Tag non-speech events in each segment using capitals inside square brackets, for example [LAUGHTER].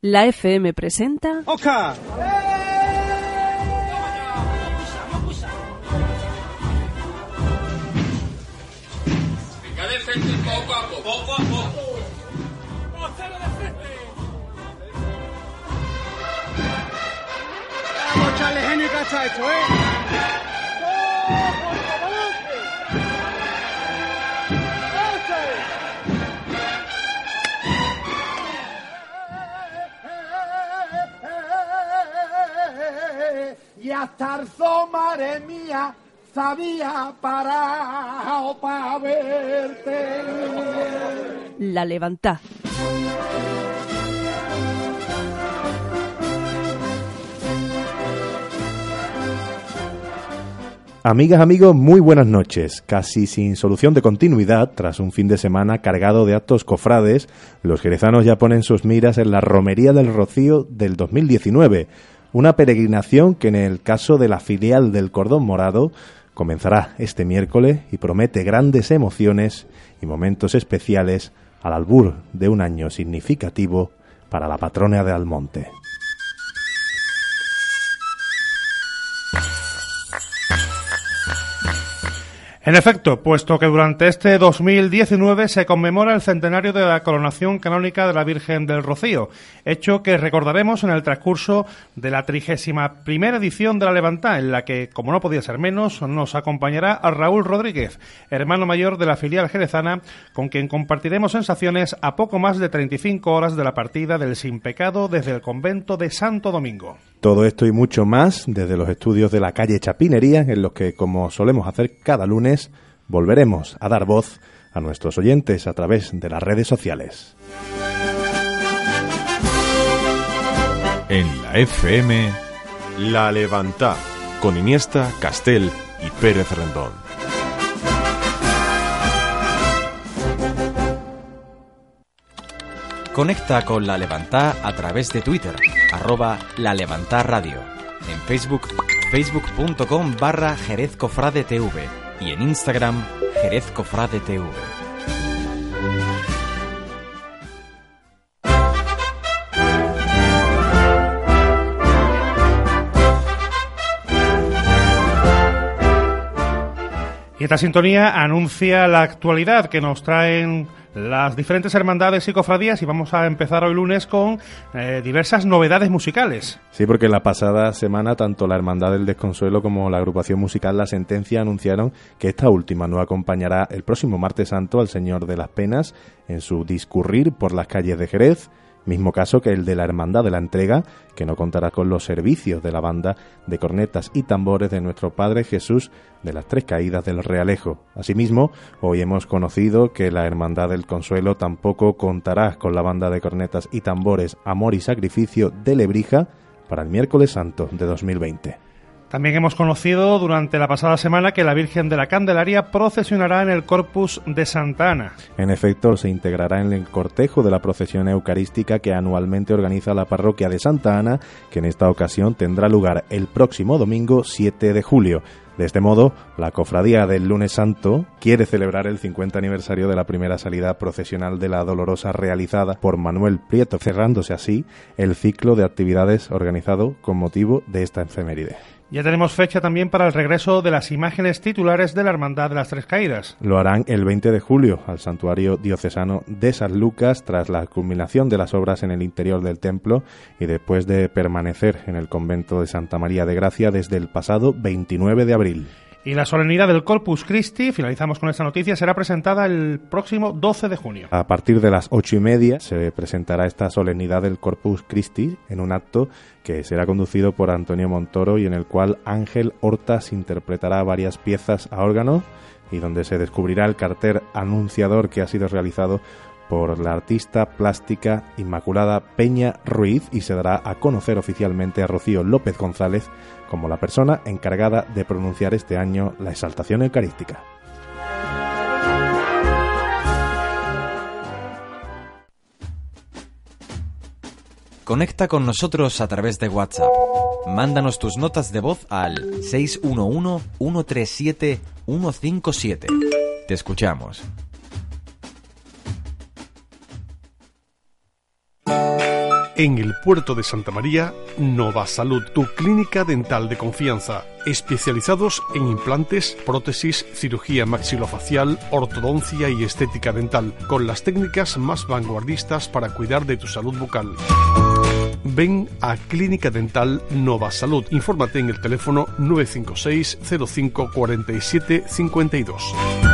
La FM presenta. ¡Oca! poco a poco. Poco a poco. Vamos a echarle genio y cacha a esto, ¿eh? Y hasta el madre mía, sabía parado para verte. La levantá. Amigas, amigos, muy buenas noches. Casi sin solución de continuidad, tras un fin de semana cargado de actos cofrades, los jerezanos ya ponen sus miras en la Romería del Rocío del 2019, una peregrinación que en el caso de la filial del Cordón Morado comenzará este miércoles y promete grandes emociones y momentos especiales al albur de un año significativo para la patrona de Almonte. En efecto, puesto que durante este 2019 se conmemora el centenario de la coronación canónica de la Virgen del Rocío, hecho que recordaremos en el transcurso de la trigésima primera edición de la Levantá, en la que, como no podía ser menos, nos acompañará a Raúl Rodríguez, hermano mayor de la filial jerezana, con quien compartiremos sensaciones a poco más de 35 horas de la partida del Sin Pecado desde el convento de Santo Domingo. Todo esto y mucho más desde los estudios de la calle Chapinería, en los que, como solemos hacer cada lunes, volveremos a dar voz a nuestros oyentes a través de las redes sociales. En la FM, La Levantá, con Iniesta, Castel y Pérez Rendón. Conecta con La Levantá a través de Twitter, arroba La Levantá Radio. En Facebook, facebook.com barra Jerez Cofrade TV. Y en Instagram, Jerez Cofrade TV. Y esta sintonía anuncia la actualidad que nos traen las diferentes hermandades y cofradías y vamos a empezar hoy lunes con eh, diversas novedades musicales. Sí, porque la pasada semana tanto la Hermandad del Desconsuelo como la agrupación musical La Sentencia anunciaron que esta última no acompañará el próximo martes santo al Señor de las Penas en su discurrir por las calles de Jerez Mismo caso que el de la Hermandad de la Entrega, que no contará con los servicios de la banda de cornetas y tambores de nuestro Padre Jesús de las Tres Caídas del Realejo. Asimismo, hoy hemos conocido que la Hermandad del Consuelo tampoco contará con la banda de cornetas y tambores Amor y Sacrificio de Lebrija para el miércoles santo de 2020. También hemos conocido durante la pasada semana que la Virgen de la Candelaria procesionará en el Corpus de Santa Ana. En efecto, se integrará en el cortejo de la procesión eucarística que anualmente organiza la parroquia de Santa Ana, que en esta ocasión tendrá lugar el próximo domingo 7 de julio. De este modo, la Cofradía del Lunes Santo quiere celebrar el 50 aniversario de la primera salida procesional de la Dolorosa realizada por Manuel Prieto, cerrándose así el ciclo de actividades organizado con motivo de esta efeméride. Ya tenemos fecha también para el regreso de las imágenes titulares de la Hermandad de las Tres Caídas. Lo harán el 20 de julio al Santuario Diocesano de San Lucas tras la culminación de las obras en el interior del templo y después de permanecer en el convento de Santa María de Gracia desde el pasado 29 de abril. Y la solemnidad del Corpus Christi, finalizamos con esta noticia, será presentada el próximo 12 de junio. A partir de las ocho y media se presentará esta solemnidad del Corpus Christi en un acto que será conducido por Antonio Montoro y en el cual Ángel Hortas interpretará varias piezas a órgano y donde se descubrirá el cartel anunciador que ha sido realizado por la artista plástica Inmaculada Peña Ruiz y se dará a conocer oficialmente a Rocío López González como la persona encargada de pronunciar este año la exaltación eucarística. Conecta con nosotros a través de WhatsApp. Mándanos tus notas de voz al 611-137-157. Te escuchamos. En el puerto de Santa María, Nova Salud, tu clínica dental de confianza, especializados en implantes, prótesis, cirugía maxilofacial, ortodoncia y estética dental, con las técnicas más vanguardistas para cuidar de tu salud bucal. Ven a Clínica Dental Nova Salud. Infórmate en el teléfono 956 05 47 52.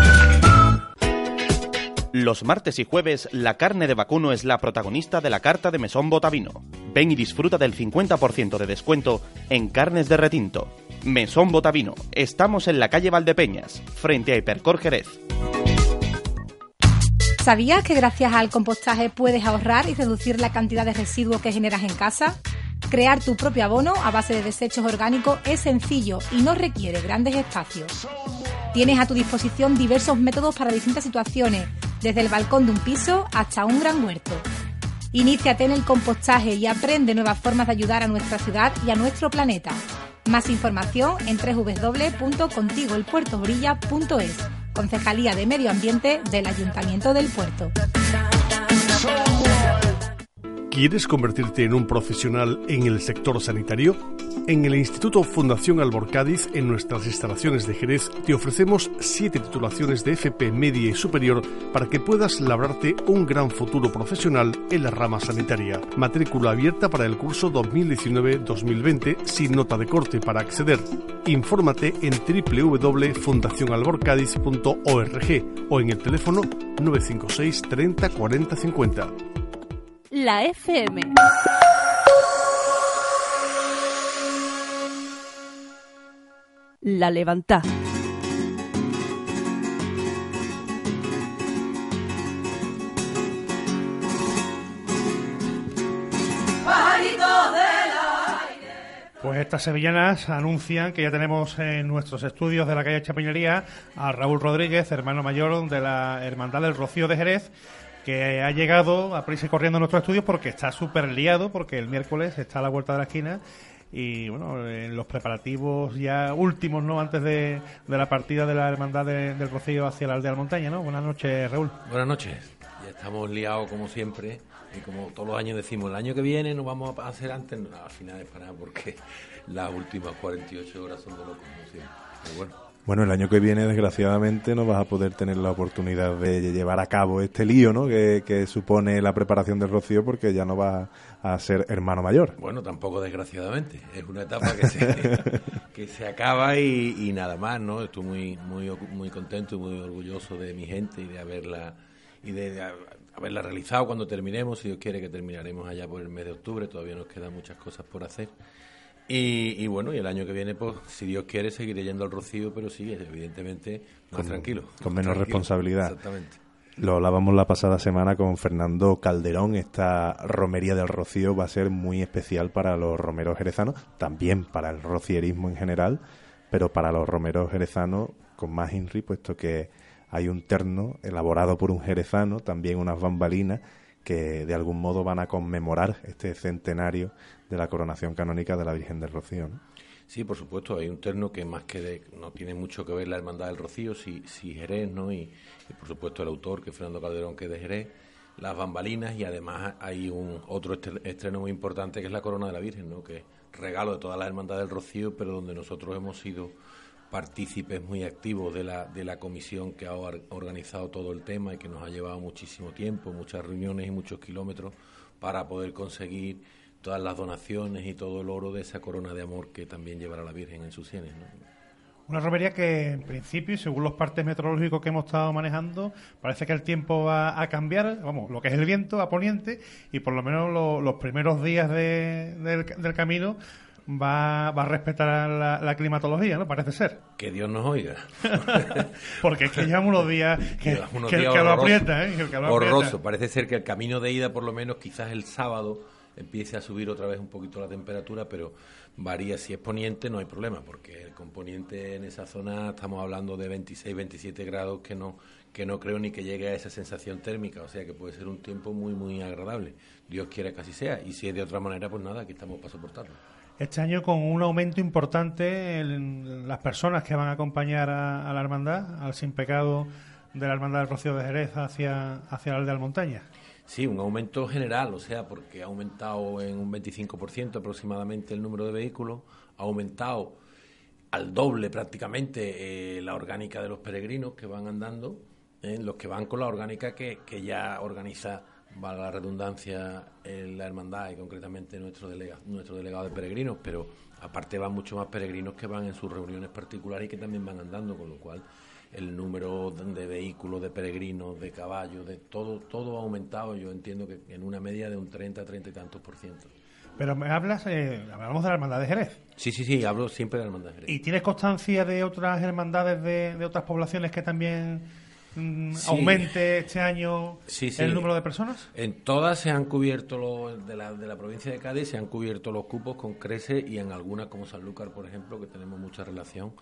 Los martes y jueves, la carne de vacuno es la protagonista de la carta de Mesón Botavino. Ven y disfruta del 50% de descuento en carnes de retinto. Mesón Botavino. Estamos en la calle Valdepeñas, frente a Hipercor Jerez. ¿Sabías que gracias al compostaje puedes ahorrar y reducir la cantidad de residuos que generas en casa? Crear tu propio abono a base de desechos orgánicos es sencillo y no requiere grandes espacios. Tienes a tu disposición diversos métodos para distintas situaciones, desde el balcón de un piso hasta un gran huerto. Iníciate en el compostaje y aprende nuevas formas de ayudar a nuestra ciudad y a nuestro planeta. Más información en www.contigoelpuertobrilla.es, Concejalía de Medio Ambiente del Ayuntamiento del Puerto. ¿Quieres convertirte en un profesional en el sector sanitario? En el Instituto Fundación Albor Cádiz, en nuestras instalaciones de Jerez, te ofrecemos siete titulaciones de FP media y superior para que puedas labrarte un gran futuro profesional en la rama sanitaria. Matrícula abierta para el curso 2019-2020 sin nota de corte para acceder. Infórmate en www.fundacionalborcádiz.org o en el teléfono 956 30 40 50. La FM. La levanta. Pues estas sevillanas anuncian que ya tenemos en nuestros estudios de la calle Chapinería a Raúl Rodríguez, hermano mayor de la Hermandad del Rocío de Jerez, que ha llegado a prisa corriendo a nuestros estudios porque está súper liado, porque el miércoles está a la vuelta de la esquina y bueno, en los preparativos ya últimos, ¿no? Antes de, de la partida de la Hermandad de- del Rocío hacia la aldea de la montaña, ¿no? Buenas noches, Raúl. Buenas noches. Ya estamos liados como siempre y como todos los años decimos, el año que viene nos vamos a hacer antes, no, al final es para nada porque las últimas 48 horas son de locos como siempre. Pero bueno, Bueno, el año que viene, desgraciadamente, no vas a poder tener la oportunidad de llevar a cabo este lío, ¿no? Que, que supone la preparación del Rocío, porque ya no vas a ser hermano mayor. bueno, tampoco desgraciadamente, es una etapa que se, [LAUGHS] que se acaba y, y nada más, ¿no? Estoy muy muy muy contento y muy orgulloso de mi gente y de haberla y de, de haberla realizado cuando terminemos, si Dios quiere que terminaremos allá por el mes de octubre, todavía nos quedan muchas cosas por hacer. Y, y bueno, y el año que viene, pues, si Dios quiere, seguiré yendo al Rocío, pero sí, evidentemente, más Con- tranquilo. Con menos tranquilo. responsabilidad. Exactamente. Lo hablábamos la pasada semana con Fernando Calderón. Esta romería del Rocío va a ser muy especial para los romeros jerezanos, también para el rocierismo en general, pero para los romeros jerezanos con más INRI, puesto que hay un terno elaborado por un jerezano, también unas bambalinas que de algún modo van a conmemorar este centenario de la coronación canónica de la Virgen del Rocío. Sí, por supuesto, hay un terno que más que de- no tiene mucho que ver la Hermandad del Rocío, sí, sí Jerez, ¿no? Y, y, por supuesto el autor, que es Fernando Calderón, que es de Jerez, las bambalinas y además hay un otro estre- estreno muy importante que es la Corona de la Virgen, ¿no? Que es regalo de toda la Hermandad del Rocío, pero donde nosotros hemos sido partícipes muy activos de la, de la comisión que ha or- organizado todo el tema y que nos ha llevado muchísimo tiempo, muchas reuniones y muchos kilómetros para poder conseguir todas las donaciones y todo el oro de esa corona de amor que también llevará la Virgen en sus sienes. ¿no? Una romería que, en principio, según los partes meteorológicos que hemos estado manejando, parece que el tiempo va a cambiar, vamos, lo que es el viento a poniente, y por lo menos lo- los primeros días de- del, del camino va, va a respetar la, la climatología, ¿no? Parece ser. Que Dios nos oiga. [LAUGHS] Porque es que llevamos unos días [LAUGHS] que, unos que- días que lo aprieta, ¿eh? Que- Horroroso. Parece ser que el camino de ida, por lo menos, quizás el sábado empiece a subir otra vez un poquito la temperatura, pero varía. Si es poniente, no hay problema, porque el componente en esa zona estamos hablando de 26, 27 grados que no que no creo ni que llegue a esa sensación térmica, o sea que puede ser un tiempo muy, muy agradable. Dios quiera que así sea, y si es de otra manera, pues nada, aquí estamos para soportarlo. Este año con un aumento importante en las personas que van a acompañar a, la hermandad, al sin pecado de la hermandad del Rocío de Jerez hacia, hacia la aldea de Montaña. Sí, un aumento general, o sea, porque ha aumentado en un 25% aproximadamente el número de vehículos, ha aumentado al doble prácticamente eh, la orgánica de los peregrinos que van andando, eh, los que van con la orgánica que, que ya organiza, valga la redundancia, en la hermandad y concretamente nuestro, delega, nuestro delegado de peregrinos, pero aparte van mucho más peregrinos que van en sus reuniones particulares y que también van andando, con lo cual el número de vehículos, de peregrinos, de caballos, de todo, todo ha aumentado, yo entiendo que en una media de un 30, 30 y tantos por ciento. Pero me hablas, eh, hablamos de la hermandad de Jerez. Sí, sí, sí, hablo siempre de la hermandad de Jerez. ¿Y tienes constancia de otras hermandades de, de otras poblaciones que también mm, Sí. aumente este año Sí, sí. el número de personas? En todas se han cubierto, los, de, la, de la provincia de Cádiz, se han cubierto los cupos con Crece y en algunas, como Sanlúcar, por ejemplo, que tenemos mucha relación,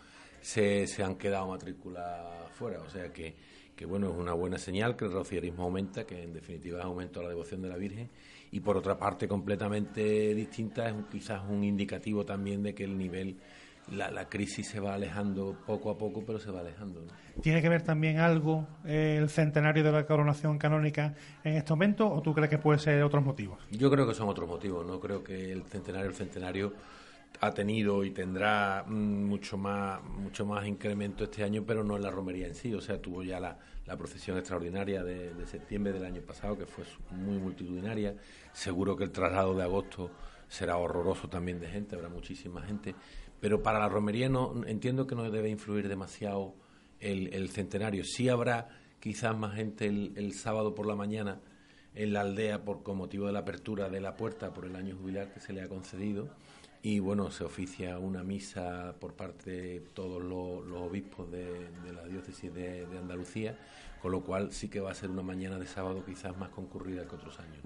se, se han quedado matrículas fuera. O sea que, que, bueno, es una buena señal que el rocierismo aumenta, que en definitiva es aumento a la devoción de la Virgen. Y por otra parte, completamente distinta, es un- quizás un indicativo también de que el nivel, la, la crisis se va alejando poco a poco, pero se va alejando. ¿no? ¿Tiene que ver también algo eh, el centenario de la coronación canónica en este momento o tú crees que puede ser otros motivos? Yo creo que son otros motivos, no creo que el centenario, el centenario ha tenido y tendrá mm, mucho más mucho más incremento este año, pero no en la romería en sí, o sea, tuvo ya la, la procesión extraordinaria de, de septiembre del año pasado, que fue muy multitudinaria, seguro que el traslado de agosto será horroroso también de gente, habrá muchísima gente, pero para la romería no entiendo que no debe influir demasiado el, el centenario, sí habrá quizás más gente el, el sábado por la mañana, en la aldea por con motivo de la apertura de la puerta por el año jubilar que se le ha concedido y bueno se oficia una misa por parte de todos los, obispos de, de la diócesis de, Andalucía con lo cual sí que va a ser una mañana de sábado quizás más concurrida que otros años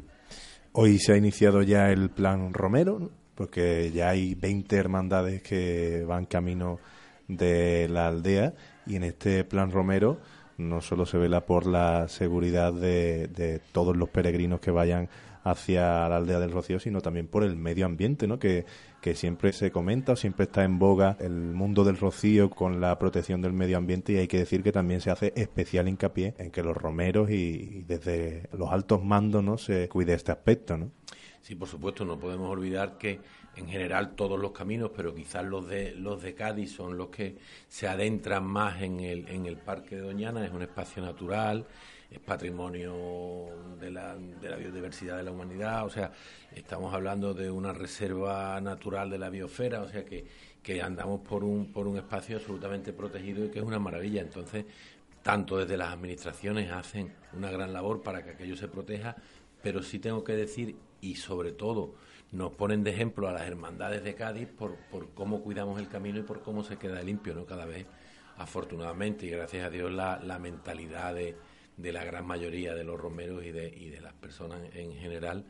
Hoy se ha iniciado ya el plan Romero, porque ya hay 20 hermandades que van camino de la aldea y en este plan Romero no solo se vela por la seguridad de, de todos los peregrinos que vayan hacia la aldea del Rocío, sino también por el medio ambiente, ¿no? Que, que siempre se comenta o siempre está en boga el mundo del Rocío con la protección del medio ambiente y hay que decir que también se hace especial hincapié en que los romeros y, y desde los altos mandos, ¿no? Se cuide este aspecto, ¿no? Sí, por supuesto, no podemos olvidar que en general todos los caminos, pero quizás los de los de Cádiz son los que se adentran más en el, en el Parque de Doñana, es un espacio natural, es patrimonio de la, de la biodiversidad de la humanidad, o sea, estamos hablando de una reserva natural de la biosfera, o sea que, que andamos por un, por un espacio absolutamente protegido y que es una maravilla. Entonces, tanto desde las administraciones hacen una gran labor para que aquello se proteja, pero sí tengo que decir, y sobre todo, nos ponen de ejemplo a las hermandades de Cádiz por, por cómo cuidamos el camino y por cómo se queda limpio, ¿no? Cada vez, afortunadamente, y gracias a Dios, la, la mentalidad de, de la gran mayoría de los romeros y de, y de las personas en general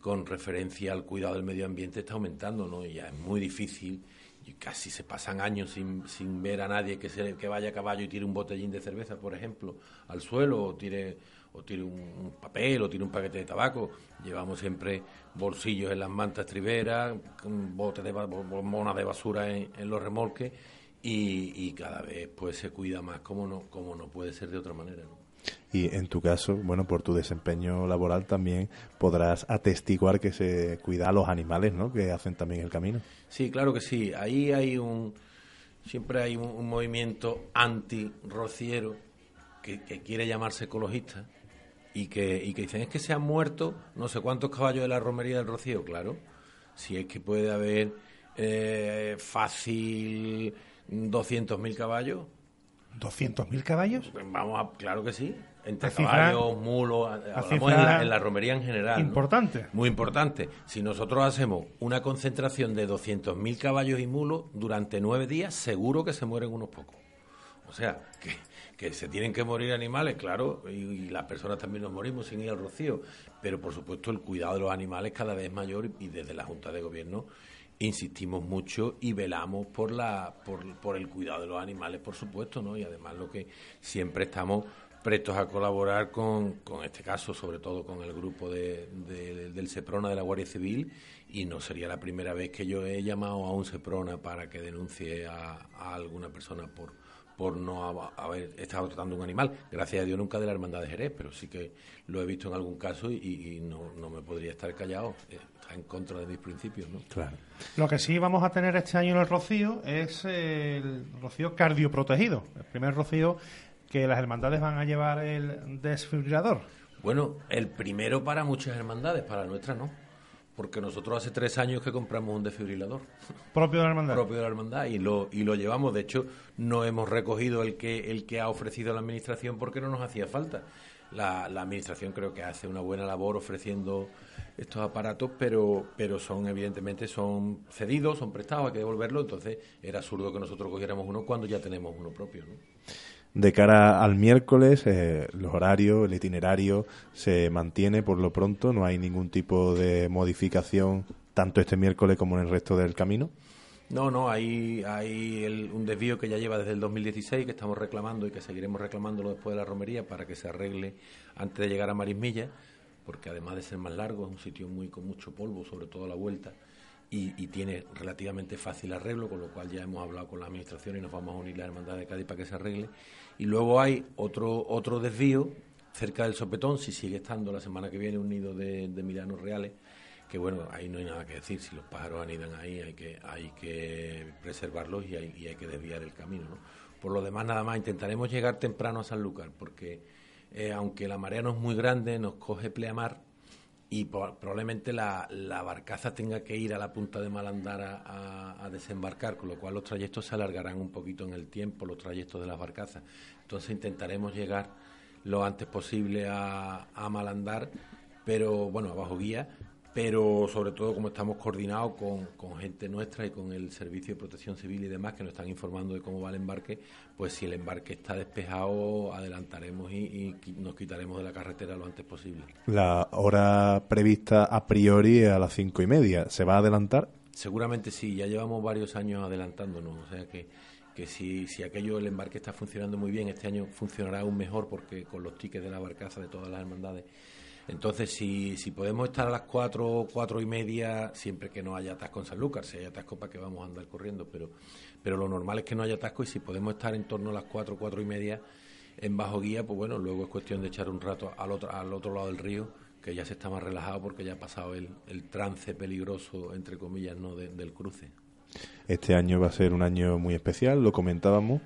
con referencia al cuidado del medio ambiente está aumentando, ¿no? Y ya es muy difícil, y casi se pasan años sin, sin ver a nadie que, se, que vaya a caballo y tire un botellín de cerveza, por ejemplo, al suelo, o tire, o tire un, papel, o tire un paquete de tabaco. Llevamos siempre bolsillos en las mantas triberas, con botes de, monas de basura en, en los remolques, y, y cada vez pues se cuida más, como no, como no puede ser de otra manera, ¿no? Y en tu caso, bueno, por tu desempeño laboral también podrás atestiguar que se cuida a los animales, ¿no? Que hacen también el camino. Sí, claro que sí. Ahí hay un. Siempre hay un, un movimiento anti-rociero que, que quiere llamarse ecologista y que, y que dicen es que se han muerto no sé cuántos caballos de la romería del Rocío. Claro, si es que puede haber eh, fácil 200.000 caballos. ¿200.000 caballos? Vamos a, claro que sí. Entre caballos, mulos, hablamos en la, en la romería en general. ¿no? importante. Muy importante. Si nosotros hacemos una concentración de 200.000 caballos y mulos durante nueve días, seguro que se mueren unos pocos. O sea, que, que se tienen que morir animales, claro, y, y las personas también nos morimos sin ir al rocío. Pero, por supuesto, el cuidado de los animales cada vez es mayor y, y desde la Junta de Gobierno insistimos mucho y velamos por la por, por el cuidado de los animales, por supuesto, ¿no? Y además lo que siempre estamos prestos a colaborar con, con este caso, sobre todo con el grupo de, de- del Seprona de la Guardia Civil, y no sería la primera vez que yo he llamado a un Seprona para que denuncie a, a alguna persona por por no hab- haber estado tratando un animal. Gracias a Dios nunca de la Hermandad de Jerez, pero sí que lo he visto en algún caso y, y no, no me podría estar callado. Eh, Está en contra de mis principios, ¿no? Claro. Lo que sí vamos a tener este año en el Rocío es el Rocío cardioprotegido. El primer Rocío que las hermandades van a llevar el desfibrilador. Bueno, el primero para muchas hermandades, para nuestra no. Porque nosotros hace tres años que compramos un desfibrilador Propio de la hermandad. propio de la hermandad y lo, y lo llevamos. De hecho, no hemos recogido el que, el que ha ofrecido la administración porque no nos hacía falta. La, la administración creo que hace una buena labor ofreciendo estos aparatos, pero, pero son evidentemente son cedidos, son prestados, hay que devolverlo. Entonces era absurdo que nosotros cogiéramos uno cuando ya tenemos uno propio. ¿no? De cara al miércoles, eh, los horarios, el itinerario se mantiene por lo pronto, no hay ningún tipo de modificación tanto este miércoles como en el resto del camino. No, no, hay, hay el- un desvío que ya lleva desde el 2016 que estamos reclamando y que seguiremos reclamándolo después de la romería para que se arregle antes de llegar a Marismilla, porque además de ser más largo es un sitio muy con mucho polvo, sobre todo a la vuelta, y, tiene relativamente fácil arreglo, con lo cual ya hemos hablado con la administración y nos vamos a unir la Hermandad de Cádiz para que se arregle. Y luego hay otro, otro desvío cerca del Sopetón, si sigue estando la semana que viene un nido de, de Milanos Reales, que bueno, ahí no hay nada que decir, si los pájaros anidan ahí hay que, hay que preservarlos y hay, y hay que desviar el camino. ¿no? Por lo demás, nada más, intentaremos llegar temprano a Sanlúcar, porque eh, aunque la marea no es muy grande, nos coge pleamar y po- probablemente la, la barcaza tenga que ir a la punta de Malandar a, a- a desembarcar, con lo cual los trayectos se alargarán un poquito en el tiempo, los trayectos de las barcazas. Entonces intentaremos llegar lo antes posible a, a Malandar, pero bueno, a bajo guía, pero sobre todo como estamos coordinados con, con gente nuestra y con el Servicio de Protección Civil y demás que nos están informando de cómo va el embarque, pues si el embarque está despejado, adelantaremos y, y nos quitaremos de la carretera lo antes posible. La hora prevista a priori es a las cinco y media. ¿Se va a adelantar? Seguramente sí, ya llevamos varios años adelantándonos, o sea que, que si, si aquello, el embarque está funcionando muy bien, este año funcionará aún mejor porque con los tickets de la barcaza de todas las hermandades. Entonces, si, si podemos estar a las cuatro, cuatro y media, siempre que no haya atasco en Sanlúcar, si hay atasco para que vamos a andar corriendo, pero, pero lo normal es que no haya atasco y si podemos estar en torno a las cuatro, cuatro y media en bajo guía, pues bueno, luego es cuestión de echar un rato al otro, al otro lado del río, que ya se está más relajado porque ya ha pasado el, el trance peligroso, entre comillas, ¿no? de- del cruce. Este año va a ser un año muy especial, lo comentábamos.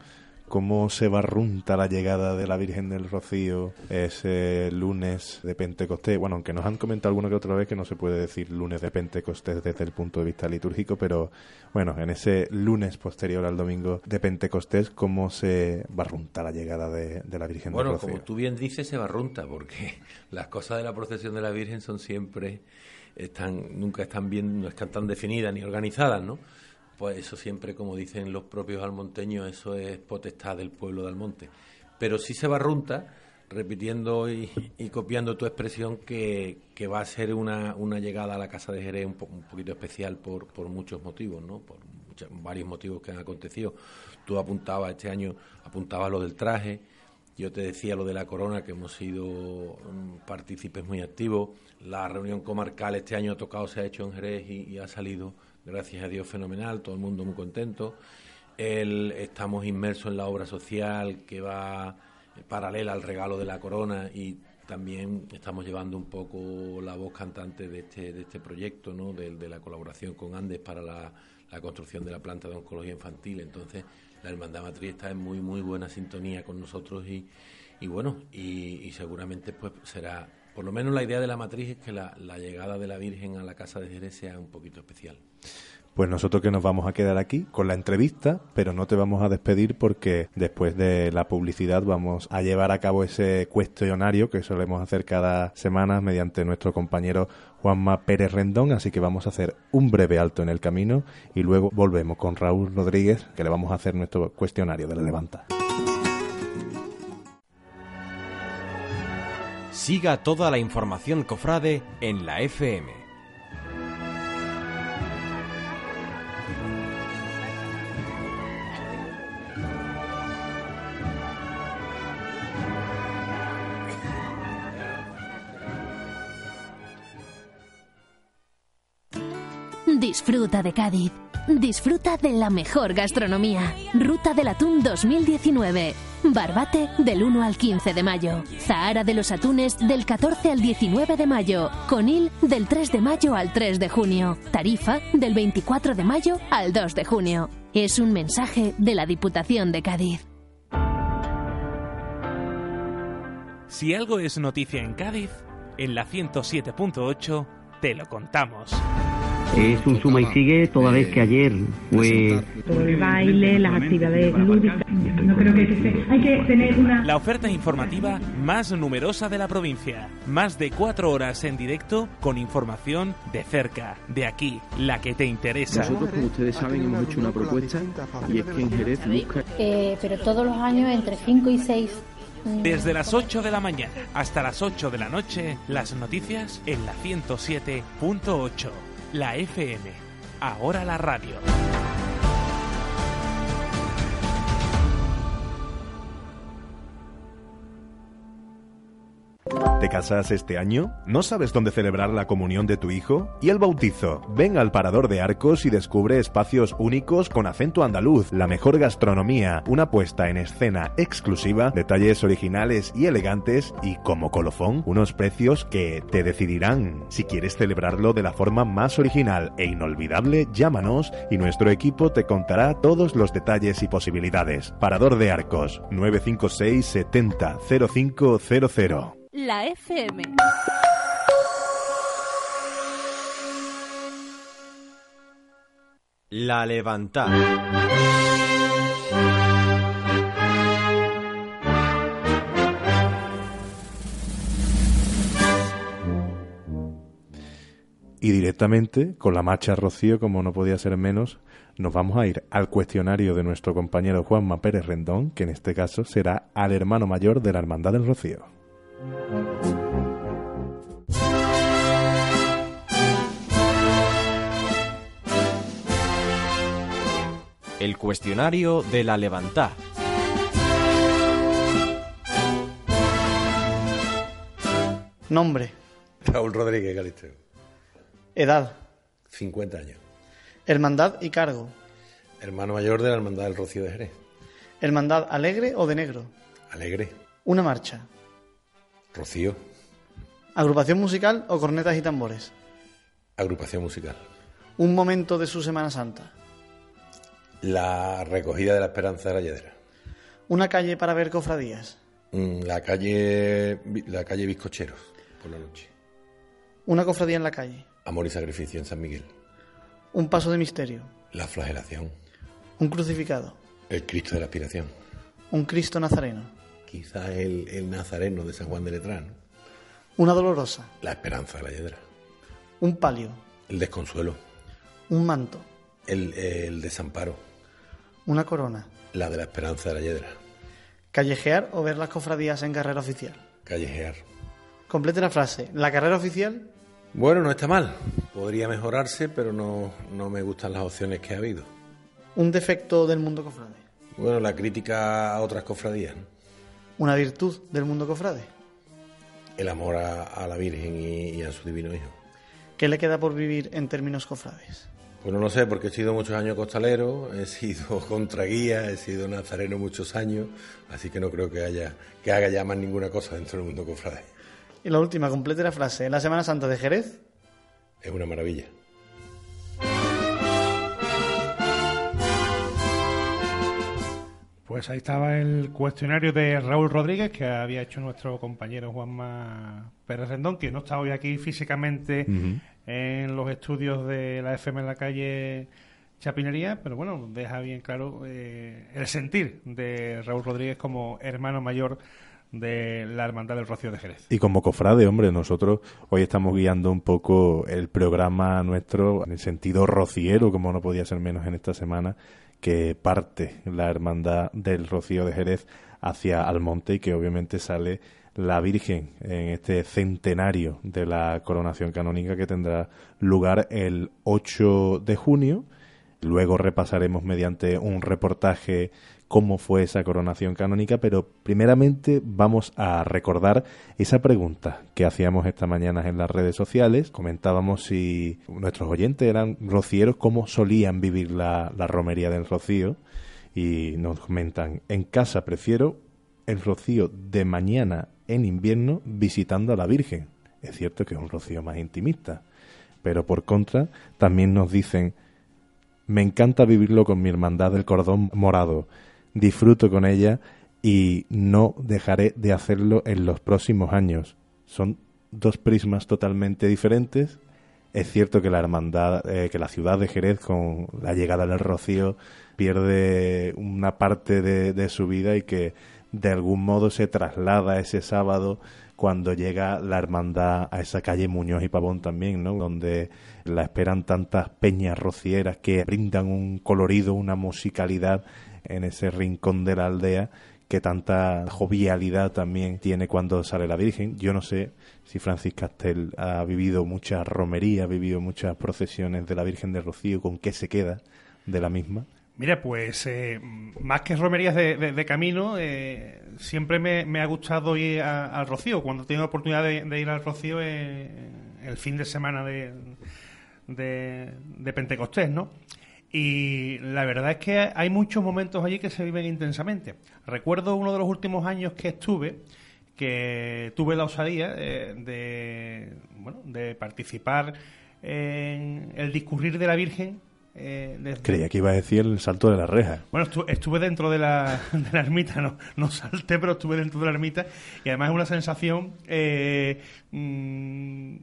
¿Cómo se barrunta la llegada de la Virgen del Rocío ese lunes de Pentecostés? Bueno, aunque nos han comentado alguna que otra vez que no se puede decir lunes de Pentecostés desde el punto de vista litúrgico, pero bueno, en ese lunes posterior al domingo de Pentecostés, ¿cómo se barrunta la llegada de, de la Virgen Bueno, del Rocío? como tú bien dices, se barrunta, porque [LAUGHS] las cosas de la procesión de la Virgen son siempre, están, nunca están bien, no están tan definidas ni organizadas, ¿no? Pues eso siempre, como dicen los propios almonteños, eso es potestad del pueblo de Almonte. Pero sí se barrunta, repitiendo y, copiando tu expresión, que, va a ser una, una llegada a la Casa de Jerez un, po- un poquito especial por, por muchos motivos, ¿no? Por varios motivos que han acontecido. Tú apuntabas este año, apuntabas lo del traje, yo te decía lo de la corona, que hemos sido mm, partícipes muy activos. La reunión comarcal este año ha tocado, se ha hecho en Jerez y ha salido, gracias a Dios, fenomenal. Todo el mundo muy contento. El- estamos inmersos en la obra social que va paralela al regalo de la corona y también estamos llevando un poco la voz cantante de este, de este proyecto, ¿no? de, la colaboración con Andes para la, construcción de la planta de oncología infantil. Entonces, la Hermandad Matriz está en muy, muy buena sintonía con nosotros y, bueno, y seguramente pues será, por lo menos la idea de la matriz es que la, llegada de la Virgen a la Casa de Jerez sea un poquito especial. Pues nosotros que nos vamos a quedar aquí con la entrevista, pero no te vamos a despedir porque después de la publicidad vamos a llevar a cabo ese cuestionario que solemos hacer cada semana mediante nuestro compañero Juanma Pérez Rendón, así que vamos a hacer un breve alto en el camino y luego volvemos con Raúl Rodríguez que le vamos a hacer nuestro cuestionario de la levanta. Siga toda la información cofrade en la FM. Disfruta de Cádiz. Disfruta de la mejor gastronomía. Ruta del Atún 2019. Barbate del 1 al 15 de mayo. Zahara de los Atunes del 14 al 19 de mayo. Conil del 3 de mayo al 3 de junio. Tarifa del 24 de mayo al 2 de junio. Es un mensaje de la Diputación de Cádiz. Si algo es noticia en Cádiz, en la 107.8 te lo contamos. Es un suma y sigue toda vez que ayer fue... Todo el baile, las actividades lúdicas. No creo que se- hay que tener una... La oferta informativa más numerosa de la provincia. Más de cuatro horas en directo con información de cerca, de aquí, la que te interesa. Nosotros, como ustedes saben, hemos hecho una propuesta y es que en Jerez busca... Eh, pero todos los años entre 5 y 6. Desde las 8 de la mañana hasta las 8 de la noche, las noticias en la 107.8. La FM. Ahora la radio. ¿Te casas este año? ¿No sabes dónde celebrar la comunión de tu hijo? ¿Y el bautizo? Ven al Parador de Arcos y descubre espacios únicos con acento andaluz, la mejor gastronomía, una puesta en escena exclusiva, detalles originales y elegantes y como colofón, unos precios que te decidirán. Si quieres celebrarlo de la forma más original e inolvidable, llámanos y nuestro equipo te contará todos los detalles y posibilidades. Parador de Arcos 956 70 0500. La FM. La Levanta. Y directamente, con la marcha Rocío, como no podía ser menos, nos vamos a ir al cuestionario de nuestro compañero Juanma Pérez Rendón, que en este caso será al hermano mayor de la Hermandad del Rocío. El cuestionario de la Levantá. Nombre, Raúl Rodríguez Galisteo. edad, 50 años. hermandad y cargo. Hermano mayor de la Hermandad del Rocío de Jerez. Hermandad alegre o de negro. Alegre. Una marcha. Rocío. Agrupación musical o cornetas y tambores. Agrupación musical. Un momento de su Semana Santa. La recogida de la Esperanza de la Lledera. Una calle para ver cofradías. Mm, La calle, la calle Bizcocheros, por la noche. Una cofradía en la calle. Amor y sacrificio en San Miguel. Un paso de misterio. La flagelación. Un crucificado. El Cristo de la aspiración. Un Cristo nazareno. Quizás el, el Nazareno de San Juan de Letrán. Una dolorosa. La esperanza de la Lledera. Un palio. El desconsuelo. Un manto. El, el desamparo. Una corona. La de la esperanza de la Lledera. Callejear o ver las cofradías en carrera oficial. Callejear. Complete la frase. La carrera oficial. Bueno, no está mal. Podría mejorarse, pero no, no me gustan las opciones que ha habido. Un defecto del mundo cofrade. Bueno, la crítica a otras cofradías. ¿no? Una virtud del mundo cofrade. El amor a, a la Virgen y, y a su divino Hijo. ¿Qué le queda por vivir en términos cofrades? Pues no lo sé, porque he sido muchos años costalero, he sido [LAUGHS] contraguía, he sido nazareno muchos años, así que no creo que haya que haga ya más ninguna cosa dentro del mundo cofrade. Y la última, complete la frase. La Semana Santa de Jerez. Es una maravilla. Pues ahí estaba el cuestionario de Raúl Rodríguez que había hecho nuestro compañero Juanma Pérez Rendón, que no está hoy aquí físicamente en los estudios de la FM en la calle Chapinería, pero bueno, deja bien claro eh, el sentir de Raúl Rodríguez como hermano mayor de la Hermandad del Rocío de Jerez. Y como cofrade, hombre, nosotros hoy estamos guiando un poco el programa nuestro en el sentido rociero, como no podía ser menos en esta semana, que parte la Hermandad del Rocío de Jerez hacia Almonte y que obviamente sale la Virgen en este centenario de la coronación canónica que tendrá lugar el 8 de junio Luego repasaremos mediante un reportaje cómo fue esa coronación canónica, pero primeramente vamos a recordar esa pregunta que hacíamos esta mañana en las redes sociales. Comentábamos si nuestros oyentes eran rocieros, cómo solían vivir la, la romería del rocío. Y nos comentan, en casa prefiero el rocío de mañana en invierno visitando a la Virgen. Es cierto que es un rocío más intimista, pero por contra también nos dicen me encanta vivirlo con mi hermandad del cordón morado. Disfruto con ella y no dejaré de hacerlo en los próximos años. Son dos prismas totalmente diferentes. Es cierto que la hermandad, eh, que la ciudad de Jerez con la llegada del Rocío pierde una parte de, de su vida y que de algún modo se traslada ese sábado cuando llega la hermandad a esa calle Muñoz y Pavón también, ¿no? Donde la esperan tantas peñas rocieras que brindan un colorido, una musicalidad en ese rincón de la aldea que tanta jovialidad también tiene cuando sale la Virgen. Yo no sé si Francis Castel ha vivido muchas romerías, ha vivido muchas procesiones de la Virgen de Rocío, con qué se queda de la misma. Mira, pues eh, más que romerías de, camino, eh, siempre me, ha gustado ir al Rocío. Cuando tengo oportunidad de, ir al Rocío eh, el fin de semana de, Pentecostés, ¿no? Y la verdad es que hay muchos momentos allí que se viven intensamente. Recuerdo uno de los últimos años que estuve, que tuve la osadía de, bueno, de participar en el discurrir de la Virgen eh, Creía que iba a decir el salto de la reja. Bueno, estuve, dentro de la, [LAUGHS] de la ermita, no, no salté, pero estuve dentro de la ermita y además es una sensación, eh, mm,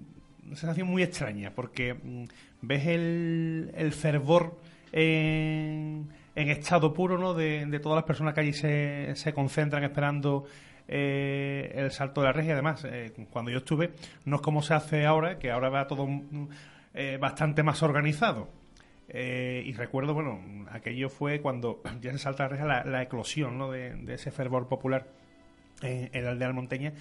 una sensación muy extraña porque mm, ves el, el fervor en, en, estado puro ¿no? de, de, todas las personas que allí se, se concentran esperando eh, el salto de la reja y además eh, cuando yo estuve no es como se hace ahora, que ahora va todo mm, bastante más organizado eh, y recuerdo, bueno, aquello fue cuando [CLEARS THROAT] ya se salta la, la eclosión ¿no? de, ese fervor popular en, la aldea almonteña.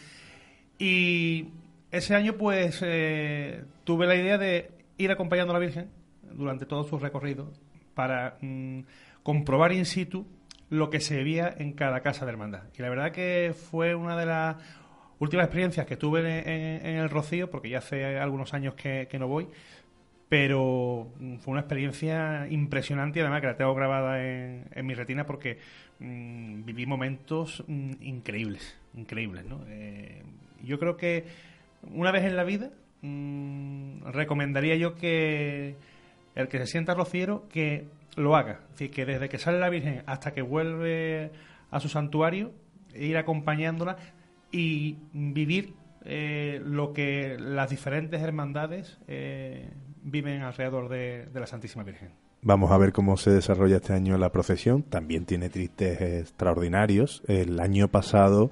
Y ese año, pues, eh, tuve la idea de ir acompañando a la Virgen durante todo su recorrido para mm, comprobar in situ lo que se veía en cada casa de hermandad. Y la verdad que fue una de las últimas experiencias que tuve en, el Rocío, porque ya hace algunos años que no voy, pero mm, fue una experiencia impresionante y además que la tengo grabada en, mi retina porque mm, viví momentos mm, increíbles, increíbles. Eh, yo creo que una vez en la vida recomendaría yo que el que se sienta rociero que lo haga, es decir, que desde que sale la Virgen hasta que vuelve a su santuario, ir acompañándola y vivir eh, lo que las diferentes hermandades eh, viven alrededor de, la Santísima Virgen. Vamos a ver cómo se desarrolla este año la procesión. También tiene tristes extraordinarios. El año pasado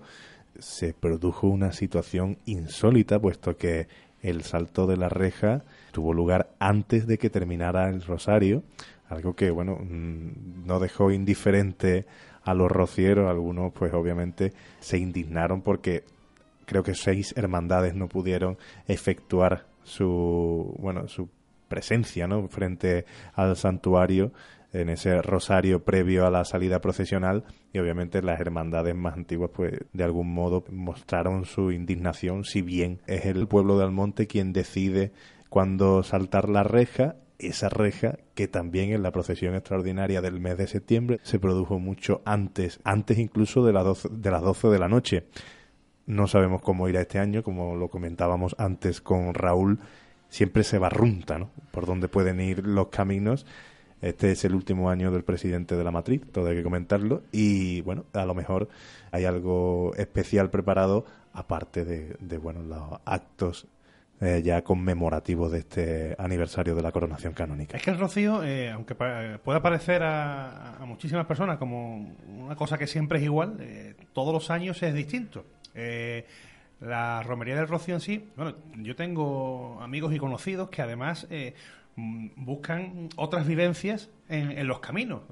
se produjo una situación insólita, puesto que el salto de la reja tuvo lugar antes de que terminara el rosario, algo que, bueno, mm, no dejó indiferente a los rocieros. Algunos, pues obviamente, se indignaron porque creo que seis hermandades no pudieron efectuar su, bueno, su presencia ¿no? frente al santuario en ese rosario previo a la salida procesional y obviamente las hermandades más antiguas pues de algún modo mostraron su indignación si bien es el pueblo de Almonte quien decide cuándo saltar la reja esa reja que también en la procesión extraordinaria del mes de septiembre se produjo mucho antes, antes incluso de, las de las 12 de la noche. No sabemos cómo irá este año, como lo comentábamos antes con Raúl, siempre se barrunta, ¿no? Por dónde pueden ir los caminos. Este es el último año del presidente de la matriz, todo hay que comentarlo. Y bueno, a lo mejor hay algo especial preparado, aparte de, bueno, los actos eh, ya conmemorativo de este aniversario de la coronación canónica. Es que el rocío, eh, aunque pueda parecer a, muchísimas personas como una cosa que siempre es igual, eh, todos los años es distinto. La romería del rocío en sí, bueno, yo tengo amigos y conocidos que además mm, buscan otras vivencias en, los caminos.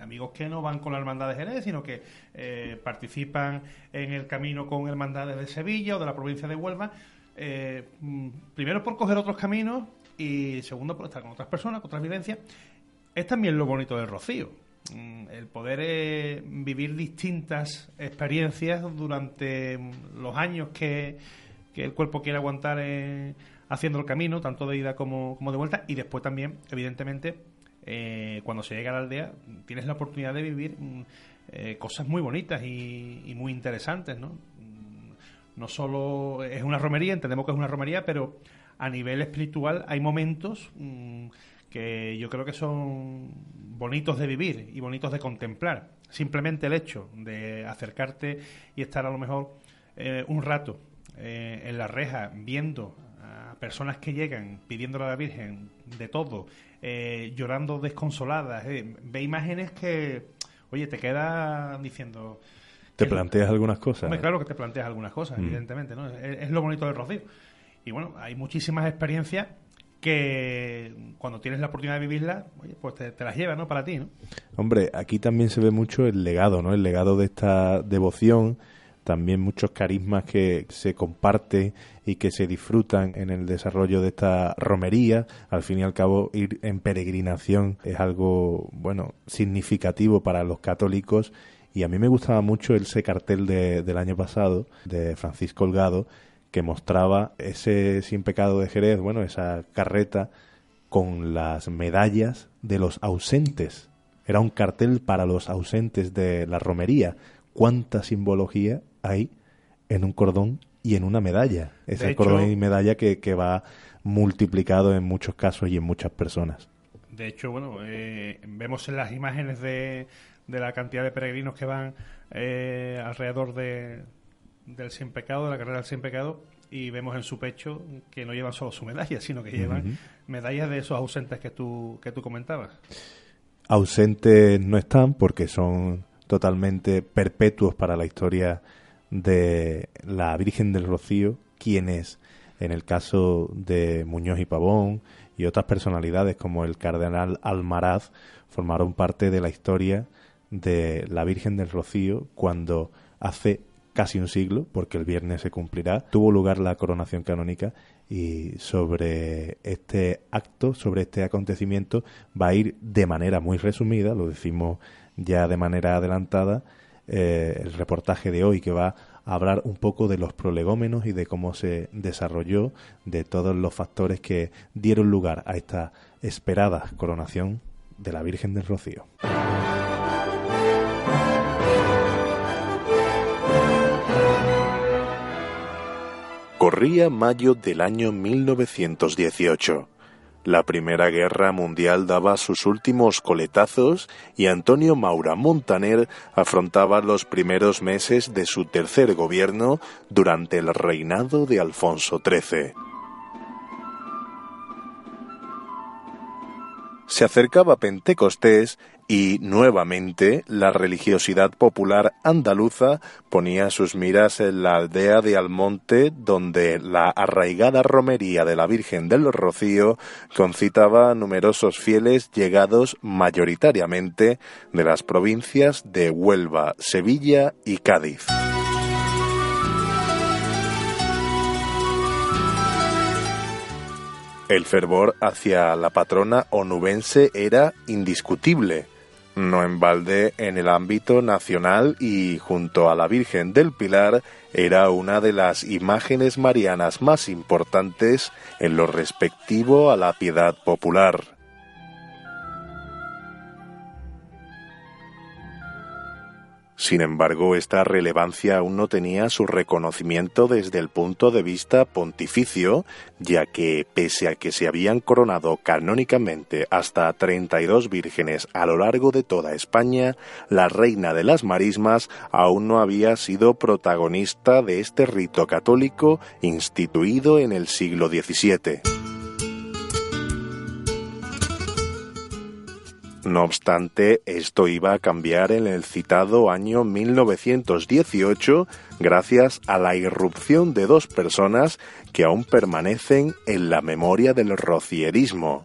amigos que no van con la Hermandad de Jerez, sino que participan en el camino con hermandades de Sevilla o de la provincia de Huelva eh, mm, primero por coger otros caminos y segundo por estar con otras personas, con otras vivencias. Es también lo bonito del rocío. Mm, el poder eh, vivir distintas experiencias durante los años que, el cuerpo quiere aguantar eh, haciendo el camino, tanto de ida como, de vuelta, y después también, evidentemente, cuando se llega a la aldea, tienes la oportunidad de vivir mm, cosas muy bonitas y, muy interesantes, ¿no? no solo es una romería, entendemos que es una romería, pero a nivel espiritual hay momentos mm, que yo creo que son bonitos de vivir y bonitos de contemplar. Simplemente el hecho de acercarte y estar a lo mejor eh, un rato eh, en la reja viendo a personas que llegan pidiéndole a la Virgen de todo, eh, llorando desconsoladas, ve imágenes que, oye, te queda diciendo te planteas algunas cosas. claro que te planteas algunas cosas, mm. evidentemente, ¿no? Es, lo bonito del Rocío. Y bueno, hay muchísimas experiencias que cuando tienes la oportunidad de vivirlas, pues te, las lleva, ¿no? Para ti, ¿no? Hombre, aquí también se ve mucho el legado, ¿no? El legado de esta devoción, también muchos carismas que se comparten y que se disfrutan en el desarrollo de esta romería. Al fin y al cabo, ir en peregrinación es algo, bueno, significativo para los católicos y a mí me gustaba mucho ese cartel de, del año pasado de Francisco Holgado que mostraba ese sin pecado de Jerez, bueno, esa carreta con las medallas de los ausentes. Era un cartel para los ausentes de la romería. ¿Cuánta simbología hay en un cordón y en una medalla? Ese cordón y medalla que, que va multiplicado en muchos casos y en muchas personas. De hecho, bueno, eh, vemos en las imágenes de, de la cantidad de peregrinos que van eh, alrededor de, del Sin Pecado, de la carrera del Sin Pecado, y vemos en su pecho que no llevan solo su medalla, sino que llevan medallas de esos ausentes que tú, que tú comentabas. Ausentes no están porque son totalmente perpetuos para la historia de la Virgen del Rocío, quienes, en el caso de Muñoz y Pavón y otras personalidades como el cardenal Almaraz, formaron parte de la historia de la Virgen del Rocío cuando hace casi un siglo, porque el viernes se cumplirá, tuvo lugar la coronación canónica y sobre este acto, sobre este acontecimiento, va a ir de manera muy resumida, lo decimos ya de manera adelantada, eh, el reportaje de hoy que va a hablar un poco de los prolegómenos y de cómo se desarrolló, de todos los factores que dieron lugar a esta esperada coronación de la Virgen del Rocío. Corría mayo del año 1918. La Primera Guerra Mundial daba sus últimos coletazos y Antonio Maura Montaner afrontaba los primeros meses de su tercer gobierno durante el reinado de Alfonso XIII. Se acercaba Pentecostés y nuevamente la religiosidad popular andaluza ponía sus miras en la aldea de Almonte, donde la arraigada romería de la Virgen del Rocío concitaba a numerosos fieles llegados mayoritariamente de las provincias de Huelva, Sevilla y Cádiz. El fervor hacia la patrona onubense era indiscutible no en balde en el ámbito nacional y junto a la Virgen del Pilar era una de las imágenes marianas más importantes en lo respectivo a la piedad popular. Sin embargo, esta relevancia aún no tenía su reconocimiento desde el punto de vista pontificio, ya que, pese a que se habían coronado canónicamente hasta 32 vírgenes a lo largo de toda España, la reina de las marismas aún no había sido protagonista de este rito católico instituido en el siglo XVII. No obstante, esto iba a cambiar en el citado año 1918 gracias a la irrupción de dos personas que aún permanecen en la memoria del rocierismo.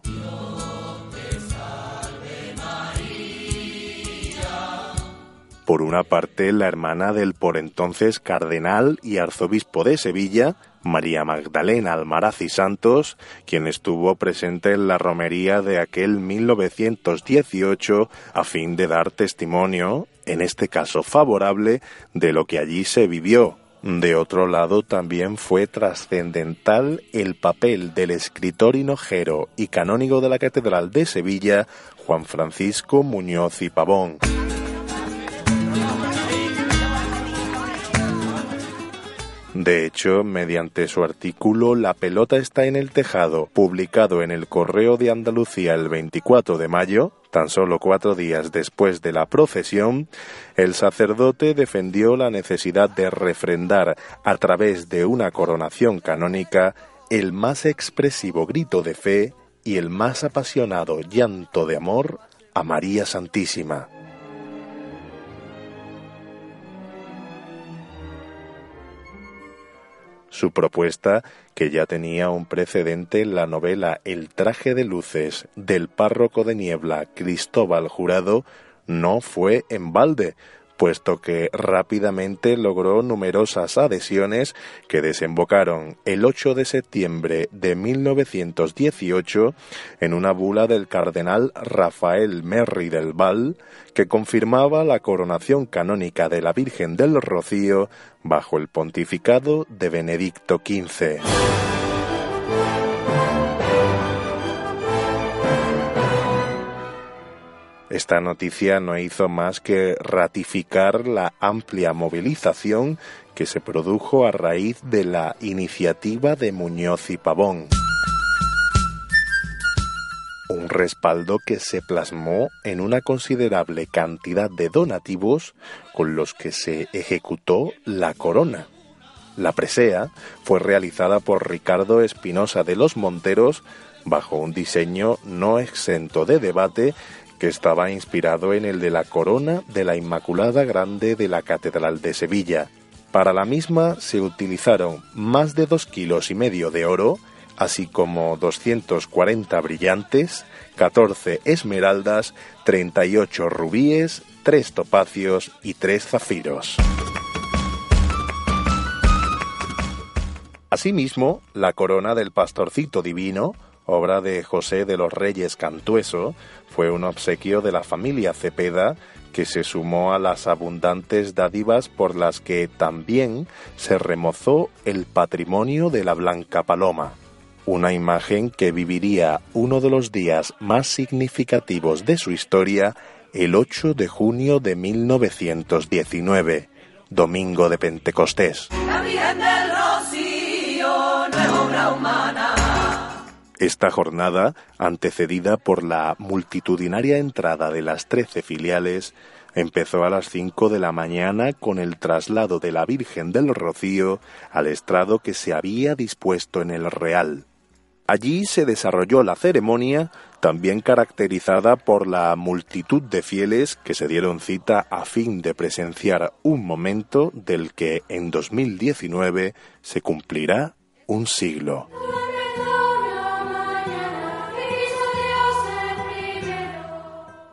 Por una parte, la hermana del por entonces cardenal y arzobispo de Sevilla, María Magdalena Almaraz y Santos, quien estuvo presente en la romería de aquel 1918 a fin de dar testimonio, en este caso favorable, de lo que allí se vivió. De otro lado, también fue trascendental el papel del escritor hinojero y canónigo de la Catedral de Sevilla, Juan Francisco Muñoz y Pavón. De hecho, mediante su artículo La pelota está en el tejado, publicado en el Correo de Andalucía el 24 de mayo, tan solo cuatro días después de la procesión, el sacerdote defendió la necesidad de refrendar a través de una coronación canónica el más expresivo grito de fe y el más apasionado llanto de amor a María Santísima. Su propuesta, que ya tenía un precedente en la novela El traje de luces del párroco de niebla Cristóbal Jurado, no fue en balde, puesto que rápidamente logró numerosas adhesiones que desembocaron el 8 de septiembre de 1918 en una bula del cardenal Rafael Merri del Val que confirmaba la coronación canónica de la Virgen del Rocío bajo el pontificado de Benedicto XV. Esta noticia no hizo más que ratificar la amplia movilización que se produjo a raíz de la iniciativa de Muñoz y Pavón. Un respaldo que se plasmó en una considerable cantidad de donativos con los que se ejecutó la corona. La presea fue realizada por Ricardo Espinosa de los Monteros bajo un diseño no exento de debate que estaba inspirado en el de la corona de la Inmaculada Grande de la Catedral de Sevilla. Para la misma se utilizaron más de dos kilos y medio de oro, así como 240 brillantes, 14 esmeraldas, 38 rubíes, 3 topacios y 3 zafiros. Asimismo, la corona del pastorcito divino, obra de José de los Reyes Cantueso, fue un obsequio de la familia Cepeda que se sumó a las abundantes dádivas por las que también se remozó el patrimonio de la Blanca Paloma, una imagen que viviría uno de los días más significativos de su historia el 8 de junio de 1919, domingo de Pentecostés. Esta jornada, antecedida por la multitudinaria entrada de las trece filiales, empezó a las cinco de la mañana con el traslado de la Virgen del Rocío al estrado que se había dispuesto en el Real. Allí se desarrolló la ceremonia, también caracterizada por la multitud de fieles que se dieron cita a fin de presenciar un momento del que en 2019 se cumplirá un siglo.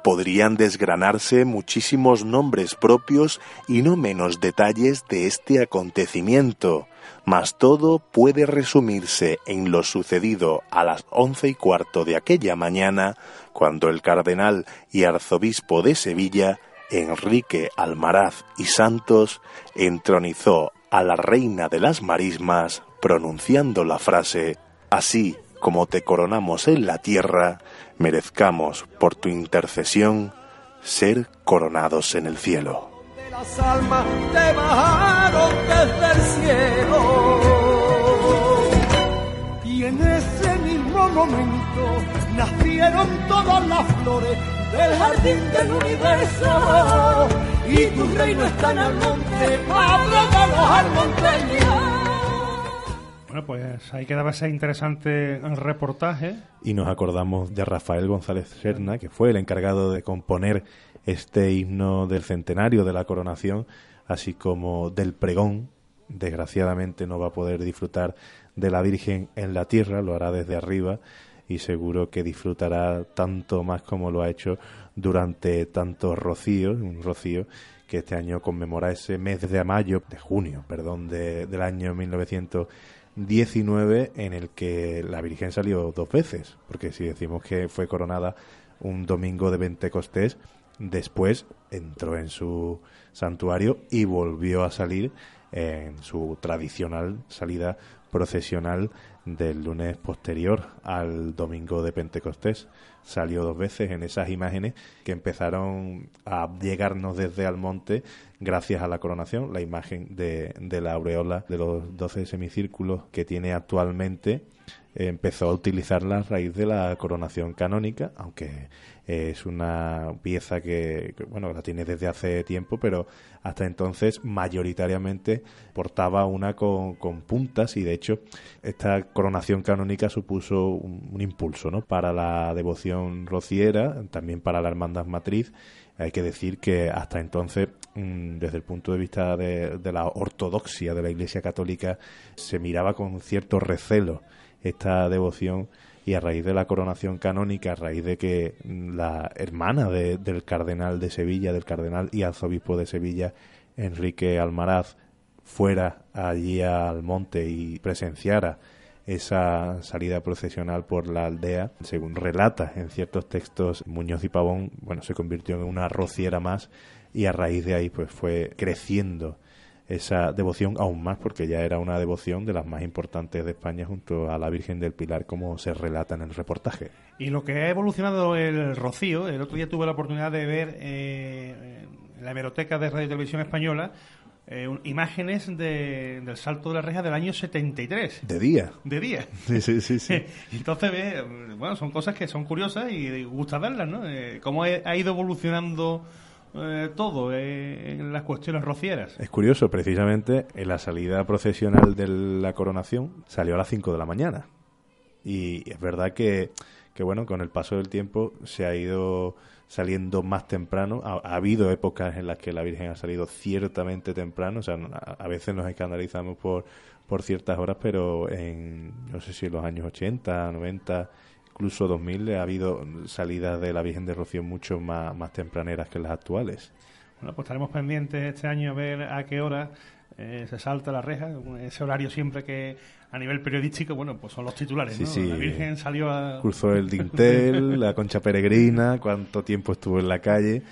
Podrían desgranarse muchísimos nombres propios y no menos detalles de este acontecimiento, mas todo puede resumirse en lo sucedido a las once y cuarto de aquella mañana, cuando el cardenal y arzobispo de Sevilla, Enrique Almaraz y Santos, entronizó a la reina de las marismas, pronunciando la frase Así como te coronamos en la tierra, merezcamos por tu intercesión ser coronados en el cielo. De la Las almas te bajaron desde el cielo. Y en ese mismo momento nacieron todas las flores del jardín del universo. Y tu reino está en el monte, padre de los. Bueno, pues ahí quedaba ese interesante reportaje. Y nos acordamos de Rafael González Serna, que fue el encargado de componer este himno del centenario de la coronación, así como del pregón. Desgraciadamente no va a poder disfrutar de la Virgen en la tierra, lo hará desde arriba y seguro que disfrutará tanto más como lo ha hecho durante tantos rocíos, un rocío que este año conmemora ese mes de mayo, de junio, perdón, de, del año 1919 en el que la Virgen salió dos veces, porque si decimos que fue coronada un domingo de Pentecostés, después entró en su santuario y volvió a salir en su tradicional salida procesional del lunes posterior al domingo de Pentecostés. Salió dos veces en esas imágenes que empezaron a llegarnos desde Almonte gracias a la coronación, la imagen de, de la aureola de los doce semicírculos que tiene actualmente empezó a utilizarla a raíz de la coronación canónica, aunque es una pieza que, bueno la tiene desde hace tiempo, pero hasta entonces mayoritariamente portaba una con, con puntas y de hecho esta coronación canónica supuso un, un impulso ¿no? para la devoción rociera, también para la hermandad matriz. Hay que decir que hasta entonces, mm, desde el punto de vista de, de la ortodoxia de la Iglesia Católica, se miraba con cierto recelo esta devoción y a raíz de la coronación canónica, a raíz de que la hermana de, del cardenal de Sevilla, del cardenal y arzobispo de Sevilla, Enrique Almaraz, fuera allí al monte y presenciara esa salida procesional por la aldea, según relata en ciertos textos Muñoz y Pavón, bueno, se convirtió en una rociera más y a raíz de ahí pues fue creciendo esa devoción aún más porque ya era una devoción de las más importantes de España junto a la Virgen del Pilar como se relata en el reportaje. Y lo que ha evolucionado el Rocío, el otro día tuve la oportunidad de ver eh, en la hemeroteca de Radio y Televisión Española eh, un, imágenes de, del salto de la reja del año 73. De día. De día. [LAUGHS] Sí, sí, sí. sí. [LAUGHS] Entonces, ve, bueno, son cosas que son curiosas y gusta verlas, ¿no? Eh, cómo ha ido evolucionando eh, todo eh, en las cuestiones rocieras. Es curioso, precisamente en la salida procesional de la coronación salió a las 5 de la mañana. Y es verdad que, que, bueno, con el paso del tiempo se ha ido saliendo más temprano. Ha, ha, habido épocas en las que la Virgen ha salido ciertamente temprano, o sea, a, a veces nos escandalizamos por, por ciertas horas, pero en, no sé si en los años 80, 90, incluso 2000 ha habido salidas de la Virgen de Rocío mucho más, más tempraneras que las actuales. Bueno, pues estaremos pendientes este año a ver a qué hora eh, se salta la reja, ese horario siempre que a nivel periodístico, bueno, pues son los titulares, sí, ¿no? Sí. La Virgen salió a... Cruzó el [LAUGHS] dintel, la concha peregrina, cuánto tiempo estuvo en la calle.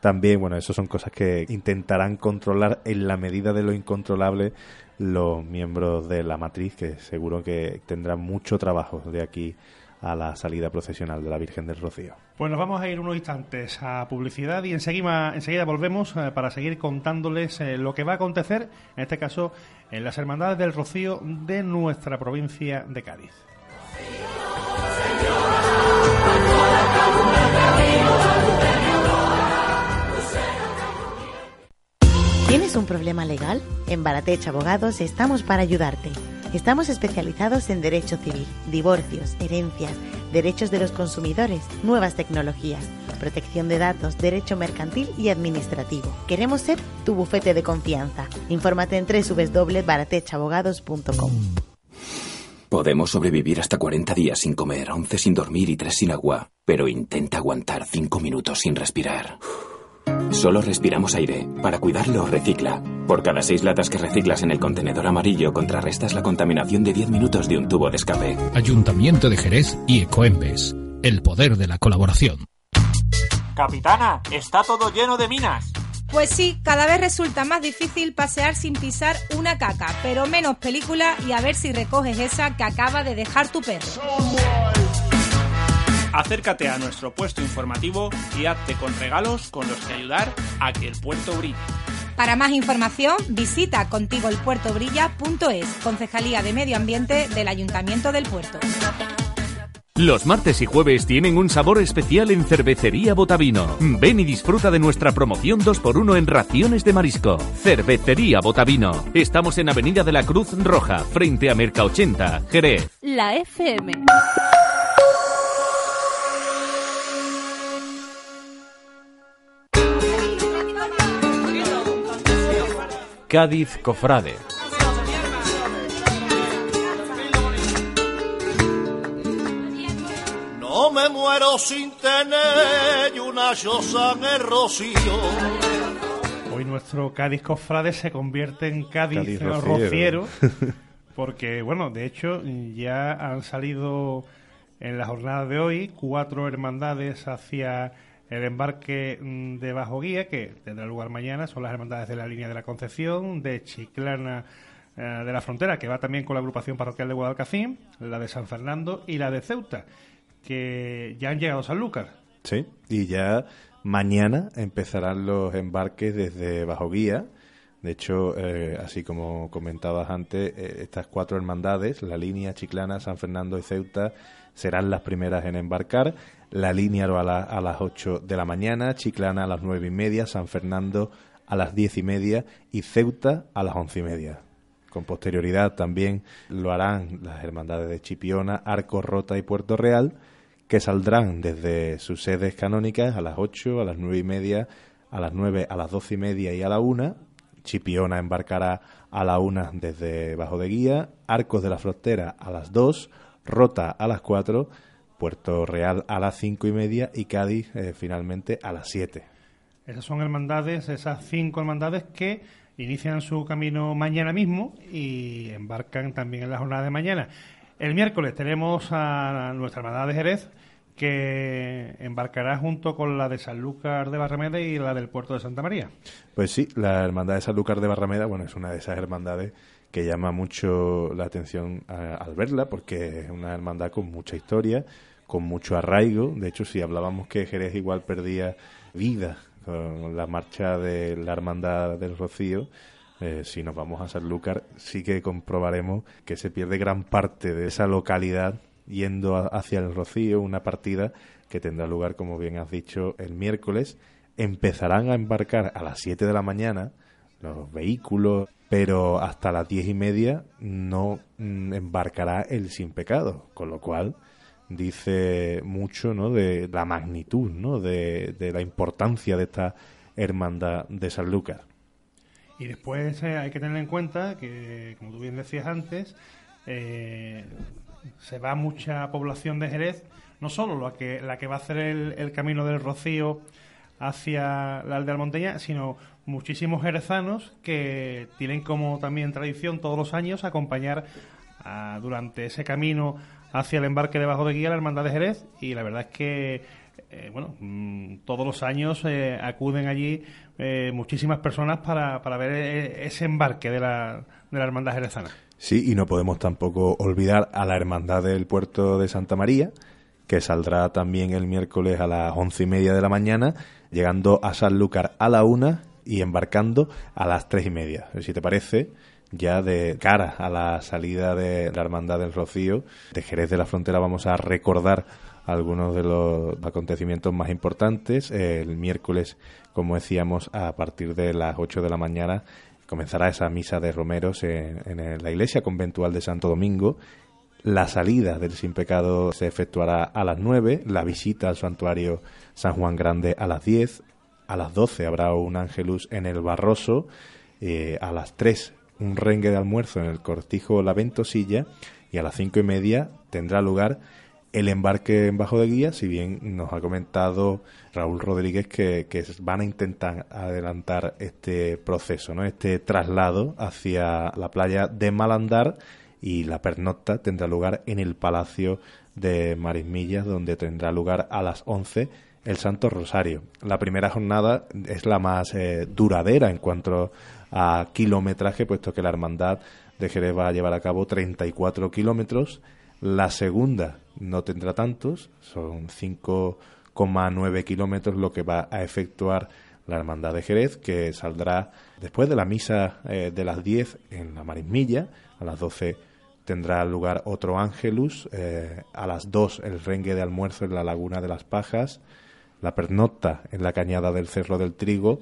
También, bueno, eso son cosas que intentarán controlar en la medida de lo incontrolable los miembros de la matriz, que seguro que tendrán mucho trabajo de aquí a la salida procesional de la Virgen del Rocío. Pues nos vamos a ir unos instantes a publicidad y enseguida, enseguida volvemos eh, para seguir contándoles eh, lo que va a acontecer, en este caso, en las Hermandades del Rocío de nuestra provincia de Cádiz. ¿Tienes un problema legal? En Baratech Abogados estamos para ayudarte. Estamos especializados en derecho civil, divorcios, herencias, derechos de los consumidores, nuevas tecnologías, protección de datos, derecho mercantil y administrativo. Queremos ser tu bufete de confianza. Infórmate en www.baratechabogados.com. Podemos sobrevivir hasta 40 días sin comer, 11 sin dormir y 3 sin agua, pero intenta aguantar 5 minutos sin respirar. Solo respiramos aire. Para cuidarlo, recicla. Por cada seis latas que reciclas en el contenedor amarillo, contrarrestas la contaminación de 10 minutos de un tubo de escape. Ayuntamiento de Jerez y Ecoembes. El poder de la colaboración. Capitana, está todo lleno de minas. Pues sí, cada vez resulta más difícil pasear sin pisar una caca, pero menos película y a ver si recoges esa que acaba de dejar tu perro. Acércate a nuestro puesto informativo y hazte con regalos con los que ayudar a que el puerto brille. Para más información, visita contigoelpuertobrilla.es, Concejalía de Medio Ambiente del Ayuntamiento del Puerto. Los martes y jueves tienen un sabor especial en Cervecería Botavino. Ven y disfruta de nuestra promoción 2x1 en raciones de marisco. Cervecería Botavino. Estamos en Avenida de la Cruz Roja, frente a Merca 80, Jerez. La FM. Cádiz Cofrade. No me muero sin tener una choza en el rocío. Hoy nuestro Cádiz Cofrade se convierte en Cádiz, Cádiz Rociero. Rociero. [LAUGHS] porque, bueno, de hecho ya han salido en la jornada de hoy cuatro hermandades hacia el embarque mm, de Bajo Guía, que tendrá lugar mañana. Son las hermandades de la línea de la Concepción, de Chiclana eh, de la Frontera, que va también con la agrupación parroquial de Guadalcacín, la de San Fernando y la de Ceuta, que ya han llegado a Sanlúcar. Sí, y ya mañana empezarán los embarques desde Bajo Guía. De hecho, eh, así como comentabas antes, eh, estas cuatro hermandades, la línea Chiclana, San Fernando y Ceuta, serán las primeras en embarcar. La línea a, la- a las 8 de la mañana, Chiclana a las nueve y media, San Fernando a las diez y media y Ceuta a las once y media. Con posterioridad también lo harán las hermandades de Chipiona, Arco, Rota y Puerto Real, que saldrán desde sus sedes canónicas a las 8, a las nueve y media, a las 9, a las doce y media y a la una. Chipiona embarcará a la una desde Bajo de Guía, Arcos de la Frontera a las 2, Rota a las 4, Puerto Real a las cinco y media y Cádiz eh, finalmente a las 7. Esas son hermandades, esas cinco hermandades que inician su camino mañana mismo y embarcan también en la jornada de mañana. El miércoles tenemos a nuestra hermandad de Jerez que embarcará junto con la de Sanlúcar de Barrameda y la del puerto de Santa María. Pues sí, la hermandad de Sanlúcar de Barrameda, bueno, es una de esas hermandades que llama mucho la atención a- al verla porque es una hermandad con mucha historia, con mucho arraigo. De hecho, si hablábamos que Jerez igual perdía vida con la marcha de la hermandad del Rocío, eh, si nos vamos a Sanlúcar, sí que comprobaremos que se pierde gran parte de esa localidad yendo a- hacia el Rocío, una partida que tendrá lugar, como bien has dicho, el miércoles. Empezarán a embarcar a las 7 de la mañana los vehículos, pero hasta las diez y media no mm, embarcará el sin pecado, con lo cual dice mucho ¿no? de la magnitud, ¿no? de, la importancia de esta hermandad de Sanlúcar. Y después eh, hay que tener en cuenta que, como tú bien decías antes, eh, se va mucha población de Jerez, no solo la que, la que va a hacer el, el camino del Rocío hacia la aldea Monteña, sino muchísimos jerezanos que tienen como también tradición todos los años acompañar a- durante ese camino hacia el embarque debajo de guía la Hermandad de Jerez y la verdad es que eh, bueno mm, todos los años eh, acuden allí eh, muchísimas personas para, para ver ese embarque de la, de la Hermandad Jerezana. Sí, y no podemos tampoco olvidar a la Hermandad del Puerto de Santa María, que saldrá también el miércoles a las once y media de la mañana, llegando a Sanlúcar a la una y embarcando a las tres y media. Si te parece, ya de cara a la salida de la Hermandad del Rocío, de Jerez de la Frontera, vamos a recordar algunos de los acontecimientos más importantes. El miércoles, como decíamos, a partir de las 8 de la mañana comenzará esa misa de romeros en, la iglesia conventual de Santo Domingo. La salida del sin pecado se efectuará a las 9, la visita al santuario San Juan Grande a las 10, a las 12 habrá un ángelus en el Barroso, eh, a las 3 un rengue de almuerzo en el cortijo La Ventosilla y a las cinco y media tendrá lugar el embarque en Bajo de Guía, si bien nos ha comentado Raúl Rodríguez que, van a intentar adelantar este proceso, ¿no? este traslado hacia la playa de Malandar y la pernocta tendrá lugar en el Palacio de Marismillas, donde tendrá lugar a las 11 el Santo Rosario. La primera jornada es la más eh, duradera en cuanto a kilometraje, puesto que la Hermandad de Jerez va a llevar a cabo 34 kilómetros. La segunda no tendrá tantos, son 5,9 kilómetros lo que va a efectuar la Hermandad de Jerez, que saldrá después de la misa eh, de las 10 en la Marismilla, a las 12 tendrá lugar otro Ángelus, eh, a las 2 el rengue de almuerzo en la Laguna de las Pajas, la pernocta en la cañada del Cerro del Trigo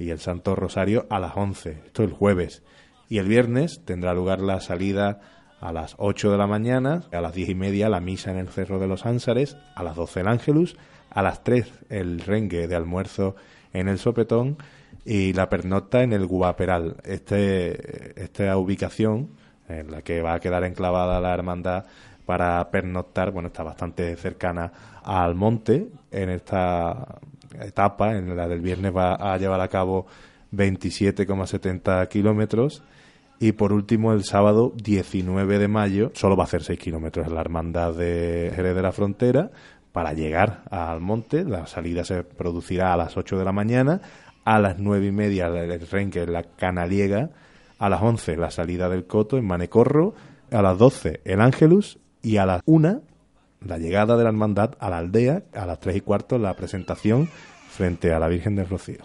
y el Santo Rosario a las 11, esto el jueves. Y el viernes tendrá lugar la salida a las 8 de la mañana, a las 10 y media la misa en el Cerro de los Ánsares, a las 12 el Ángelus, a las 3 el rengue de almuerzo en el Sopetón y la pernocta en el Guaperal. Este, esta ubicación en la que va a quedar enclavada la hermandad para pernoctar, bueno, está bastante cercana al monte. En esta etapa, en la del viernes, va a llevar a cabo 27,70 kilómetros. Y por último, el sábado 19 de mayo, solo va a hacer 6 kilómetros en la hermandad de Jerez de la Frontera para llegar al monte. La salida se producirá a las 8 de la mañana. A las 9 y media el renque en la Canaliega a las 11 la salida del Coto en Manecorro, a las 12 el Ángelus y a las 1 la llegada de la hermandad a la aldea, a las 3 y cuarto la presentación frente a la Virgen del Rocío.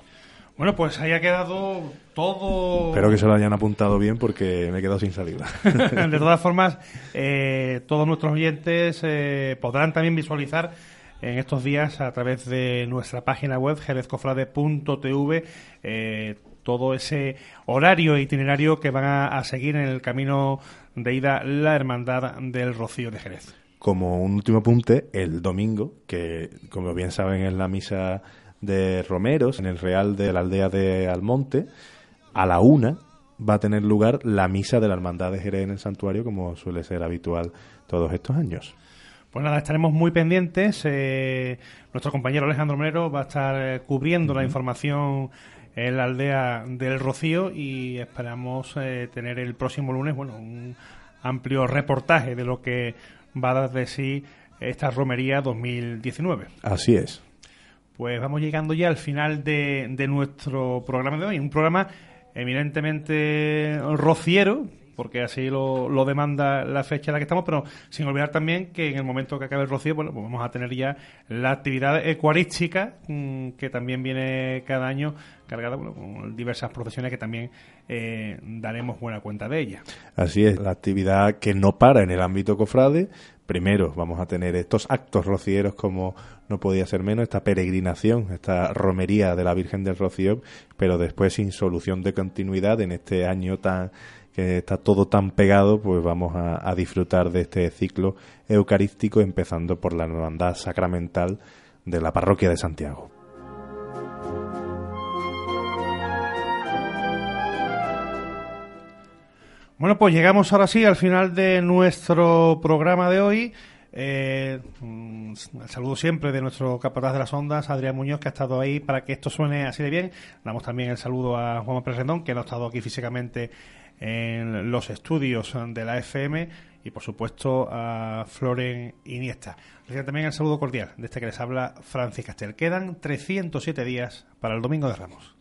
Bueno, pues ahí ha quedado todo. Espero que se lo hayan apuntado bien porque me he quedado sin salida. [LAUGHS] de todas formas, eh, todos nuestros oyentes eh, podrán también visualizar en estos días a través de nuestra página web jerezcofrade.tv eh, todo ese horario e itinerario que van a, seguir en el camino de ida la Hermandad del Rocío de Jerez. Como un último apunte, el domingo, que como bien saben es la misa de Romeros en el Real de la aldea de Almonte, a la una va a tener lugar la misa de la Hermandad de Jerez en el santuario, como suele ser habitual todos estos años. Pues nada, estaremos muy pendientes. Eh, nuestro compañero Alejandro Romero va a estar eh, cubriendo la información en la aldea del Rocío y esperamos eh, tener el próximo lunes bueno un amplio reportaje de lo que va a dar de sí esta romería 2019. Así es. Pues vamos llegando ya al final de, de nuestro programa de hoy, un programa eminentemente rociero, porque así lo, lo, demanda la fecha en la que estamos, pero sin olvidar también que en el momento que acabe el rocío, bueno, pues vamos a tener ya la actividad ecuarística mm, que también viene cada año cargada con diversas procesiones que también eh, daremos buena cuenta de ella. Así es, la actividad que no para en el ámbito cofrade. Primero vamos a tener estos actos rocieros como no podía ser menos, esta peregrinación, esta romería de la Virgen del Rocío, pero después sin solución de continuidad en este año tan que está todo tan pegado, pues vamos a, disfrutar de este ciclo eucarístico empezando por la hermandad sacramental de la parroquia de Santiago. Bueno, pues llegamos ahora sí al final de nuestro programa de hoy. Eh, mm, saludo siempre de nuestro capataz de las ondas, Adrián Muñoz, que ha estado ahí para que esto suene así de bien. Damos también el saludo a Juan Pérez Rendón, que no ha estado aquí físicamente en los estudios de la FM y por supuesto a Floren Iniesta. Recién también el saludo cordial de este que les habla Francis Castel. Quedan 307 días para el Domingo de Ramos.